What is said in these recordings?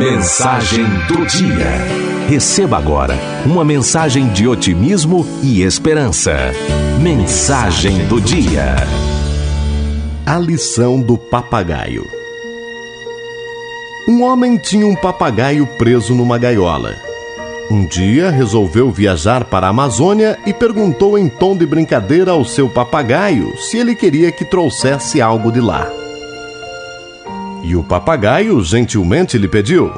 Mensagem do dia. Receba agora uma mensagem de otimismo e esperança. Mensagem do dia. A lição do papagaio. Um homem tinha um papagaio preso numa gaiola. Um dia resolveu viajar para a Amazônia e perguntou em tom de brincadeira ao seu papagaio se ele queria que trouxesse algo de lá. E o papagaio gentilmente lhe pediu: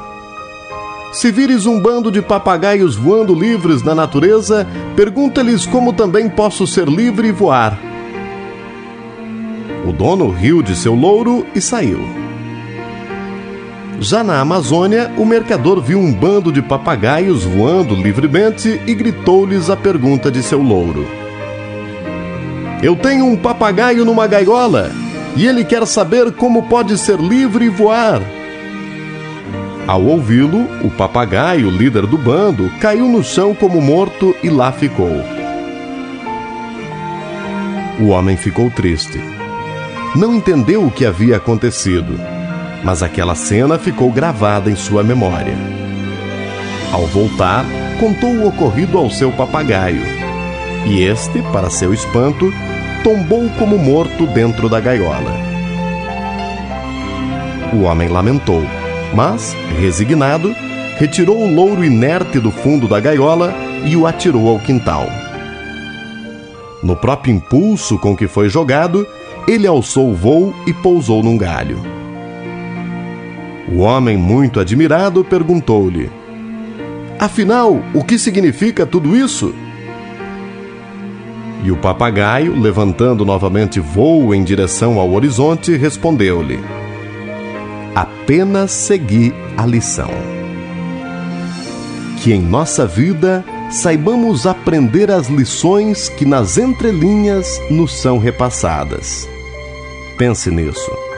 Se vires um bando de papagaios voando livres na natureza, pergunta-lhes como também posso ser livre e voar. O dono riu de seu louro e saiu. Já na Amazônia, o mercador viu um bando de papagaios voando livremente e gritou-lhes a pergunta de seu louro: Eu tenho um papagaio numa gaiola e ele quer saber como pode ser livre e voar. Ao ouvi-lo, o papagaio, líder do bando, caiu no chão como morto e lá ficou. O homem ficou triste. Não entendeu o que havia acontecido, mas aquela cena ficou gravada em sua memória. Ao voltar, contou o ocorrido ao seu papagaio. E este, para seu espanto, tombou como morto dentro da gaiola. O homem lamentou, mas, resignado, retirou o louro inerte do fundo da gaiola e o atirou ao quintal. No próprio impulso com que foi jogado, ele alçou o voo e pousou num galho. O homem, muito admirado, perguntou-lhe: Afinal, o que significa tudo isso? E o papagaio, levantando novamente voo em direção ao horizonte, respondeu-lhe: Apenas segui a lição. Que em nossa vida saibamos aprender as lições que nas entrelinhas nos são repassadas. Pense nisso.